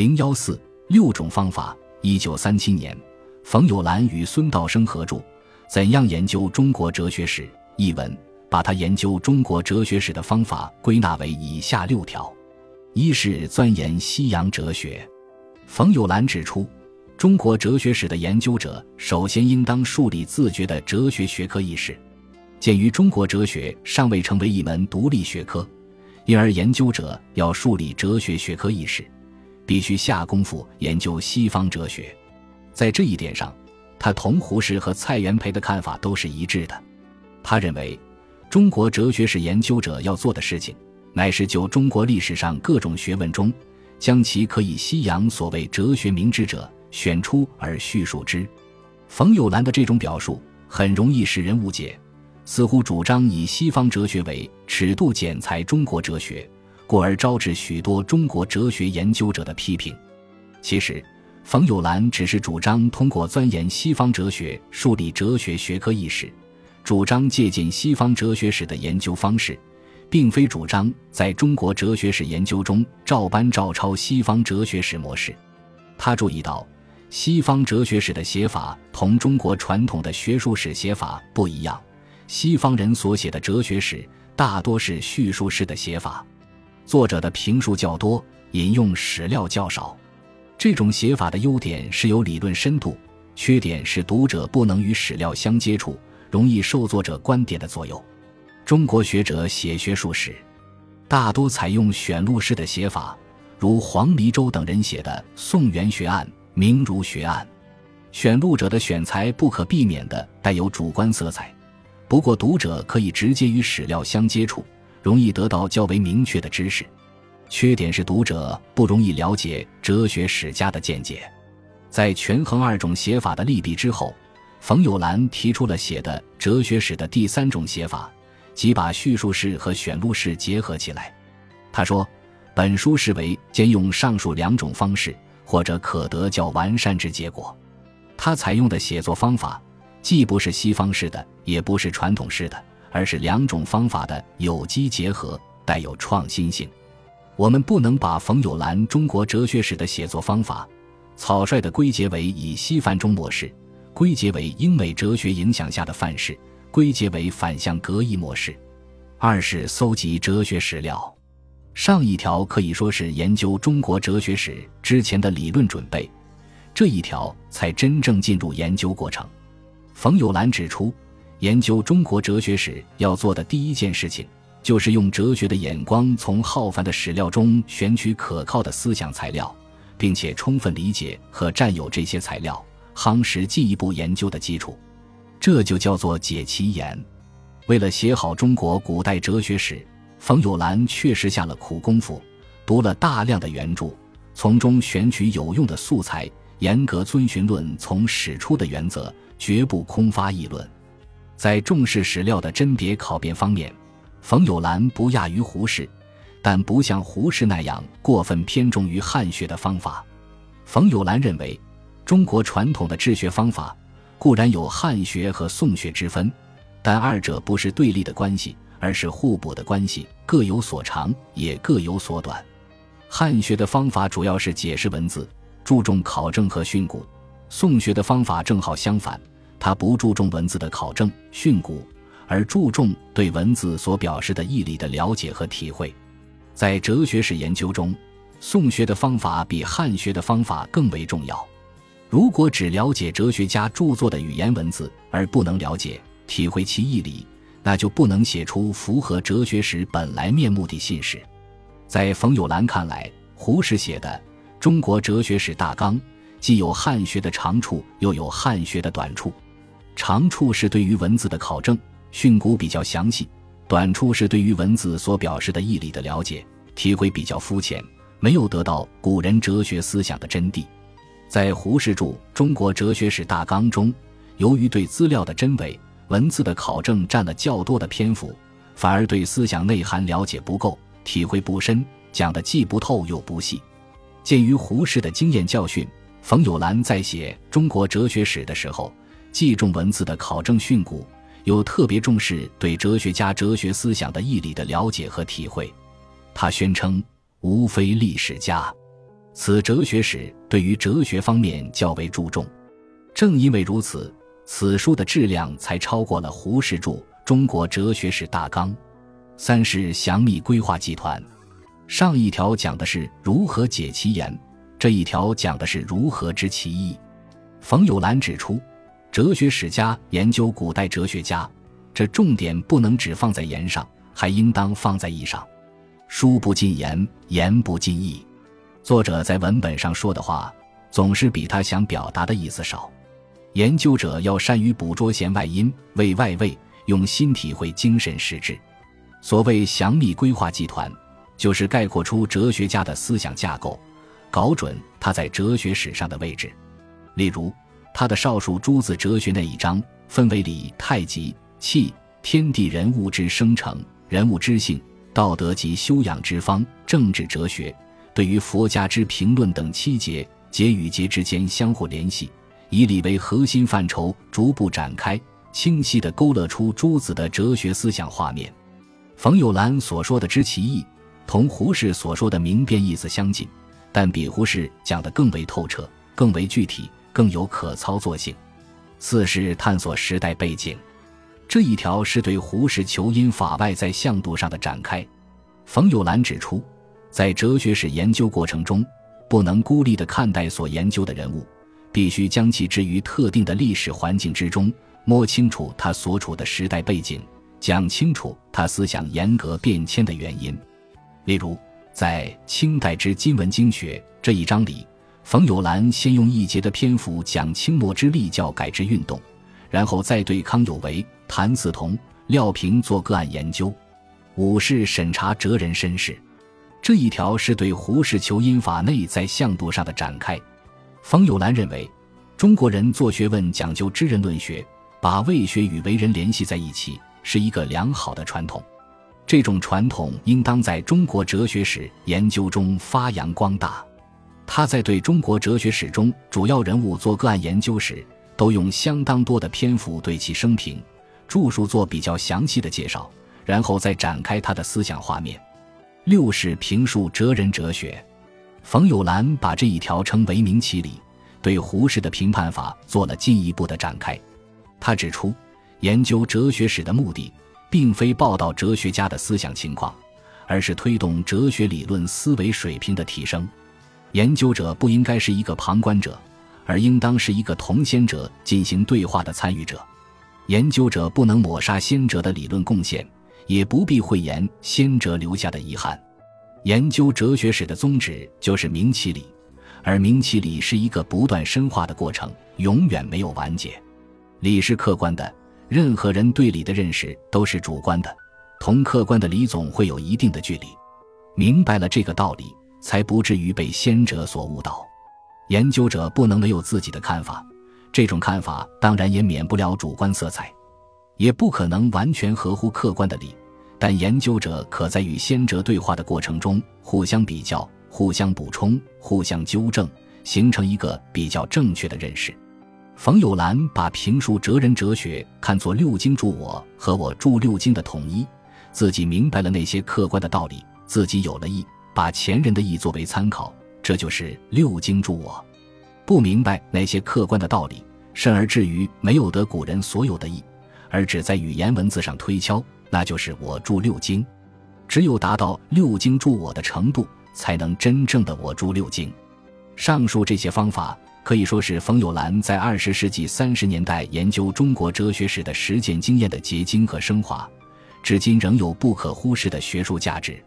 零幺四六种方法。一九三七年，冯友兰与孙道生合著《怎样研究中国哲学史》一文，把他研究中国哲学史的方法归纳为以下六条：一是钻研西洋哲学。冯友兰指出，中国哲学史的研究者首先应当树立自觉的哲学学科意识。鉴于中国哲学尚未成为一门独立学科，因而研究者要树立哲学学科意识。必须下功夫研究西方哲学，在这一点上，他同胡适和蔡元培的看法都是一致的。他认为，中国哲学史研究者要做的事情，乃是就中国历史上各种学问中，将其可以西洋所谓哲学明智者选出而叙述之。冯友兰的这种表述很容易使人误解，似乎主张以西方哲学为尺度剪裁中国哲学。故而招致许多中国哲学研究者的批评。其实，冯友兰只是主张通过钻研西方哲学树立哲学学科意识，主张借鉴西方哲学史的研究方式，并非主张在中国哲学史研究中照搬照抄西方哲学史模式。他注意到，西方哲学史的写法同中国传统的学术史写法不一样，西方人所写的哲学史大多是叙述式的写法。作者的评述较多，引用史料较少。这种写法的优点是有理论深度，缺点是读者不能与史料相接触，容易受作者观点的左右。中国学者写学术史，大多采用选录式的写法，如黄黎周等人写的《宋元学案》《明儒学案》。选录者的选材不可避免地带有主观色彩，不过读者可以直接与史料相接触。容易得到较为明确的知识，缺点是读者不容易了解哲学史家的见解。在权衡二种写法的利弊之后，冯友兰提出了写的哲学史的第三种写法，即把叙述式和选录式结合起来。他说：“本书视为兼用上述两种方式，或者可得较完善之结果。”他采用的写作方法，既不是西方式的，也不是传统式的。而是两种方法的有机结合，带有创新性。我们不能把冯友兰中国哲学史的写作方法草率地归结为以西范中模式，归结为英美哲学影响下的范式，归结为反向格义模式。二是搜集哲学史料，上一条可以说是研究中国哲学史之前的理论准备，这一条才真正进入研究过程。冯友兰指出。研究中国哲学史要做的第一件事情，就是用哲学的眼光，从浩繁的史料中选取可靠的思想材料，并且充分理解和占有这些材料，夯实进一步研究的基础。这就叫做解其言。为了写好中国古代哲学史，冯友兰确实下了苦功夫，读了大量的原著，从中选取有用的素材，严格遵循“论从史出”的原则，绝不空发议论。在重视史料的甄别考辨方面，冯友兰不亚于胡适，但不像胡适那样过分偏重于汉学的方法。冯友兰认为，中国传统的治学方法固然有汉学和宋学之分，但二者不是对立的关系，而是互补的关系，各有所长，也各有所短。汉学的方法主要是解释文字，注重考证和训诂；宋学的方法正好相反。他不注重文字的考证训诂，而注重对文字所表示的义理的了解和体会。在哲学史研究中，宋学的方法比汉学的方法更为重要。如果只了解哲学家著作的语言文字，而不能了解体会其义理，那就不能写出符合哲学史本来面目的信史。在冯友兰看来，胡适写的《中国哲学史大纲》既有汉学的长处，又有汉学的短处。长处是对于文字的考证训诂比较详细，短处是对于文字所表示的义理的了解体会比较肤浅，没有得到古人哲学思想的真谛。在胡适著《中国哲学史大纲》中，由于对资料的真伪、文字的考证占了较多的篇幅，反而对思想内涵了解不够，体会不深，讲的既不透又不细。鉴于胡适的经验教训，冯友兰在写中国哲学史的时候。既重文字的考证训诂，又特别重视对哲学家哲学思想的义理的了解和体会。他宣称：“无非历史家，此哲学史对于哲学方面较为注重。正因为如此，此书的质量才超过了胡适著《中国哲学史大纲》。三是详密规划集团。上一条讲的是如何解其言，这一条讲的是如何知其意。冯友兰指出，哲学史家研究古代哲学家，这重点不能只放在言上，还应当放在义上。书不尽言，言不尽意。作者在文本上说的话，总是比他想表达的意思少。研究者要善于捕捉弦外音，为外味，用心体会精神实质。所谓详密规划集团。就是概括出哲学家的思想架构，搞准他在哲学史上的位置。例如，他的少数诸子哲学那一章，分为理、太极、气、天地人物之生成、人物之性、道德及修养之方、政治哲学，对于佛家之评论等七节，节与节之间相互联系，以理为核心范畴，逐步展开，清晰地勾勒出诸子的哲学思想画面。冯友兰所说的知其意。同胡适所说的明辨意思相近，但比胡适讲得更为透彻、更为具体、更有可操作性。四是探索时代背景，这一条是对胡适求因法外在向度上的展开。冯友兰指出，在哲学史研究过程中，不能孤立地看待所研究的人物，必须将其置于特定的历史环境之中，摸清楚他所处的时代背景，讲清楚他思想严格变迁的原因。例如，在清代之今文经学这一章里，冯友兰先用一节的篇幅讲清末之立教改制运动，然后再对康有为、谭嗣同、廖平做个案研究。五是审查哲人身世，这一条是对胡适求因法内在向度上的展开。冯友兰认为，中国人做学问讲究知人论学，把为学与为人联系在一起，是一个良好的传统。这种传统应当在中国哲学史研究中发扬光大。他在对中国哲学史中主要人物做个案研究时，都用相当多的篇幅对其生平、著述做比较详细的介绍，然后再展开他的思想画面。六是评述哲人哲学，冯友兰把这一条称为明其理，对胡适的评判法做了进一步的展开。他指出，研究哲学史的目的。并非报道哲学家的思想情况，而是推动哲学理论思维水平的提升。研究者不应该是一个旁观者，而应当是一个同先者进行对话的参与者。研究者不能抹杀先者的理论贡献，也不必讳言先者留下的遗憾。研究哲学史的宗旨就是明其理，而明其理是一个不断深化的过程，永远没有完结。理是客观的。任何人对理的认识都是主观的，同客观的理总会有一定的距离。明白了这个道理，才不至于被先者所误导。研究者不能没有自己的看法，这种看法当然也免不了主观色彩，也不可能完全合乎客观的理。但研究者可在与先哲对话的过程中，互相比较、互相补充、互相纠正，形成一个比较正确的认识。冯友兰把评述哲人哲学看作六经助我和我助六经的统一，自己明白了那些客观的道理，自己有了意，把前人的意作为参考，这就是六经助我。不明白那些客观的道理，甚而至于没有得古人所有的意，而只在语言文字上推敲，那就是我助六经。只有达到六经助我的程度，才能真正的我助六经。上述这些方法。可以说是冯友兰在二十世纪三十年代研究中国哲学史的实践经验的结晶和升华，至今仍有不可忽视的学术价值。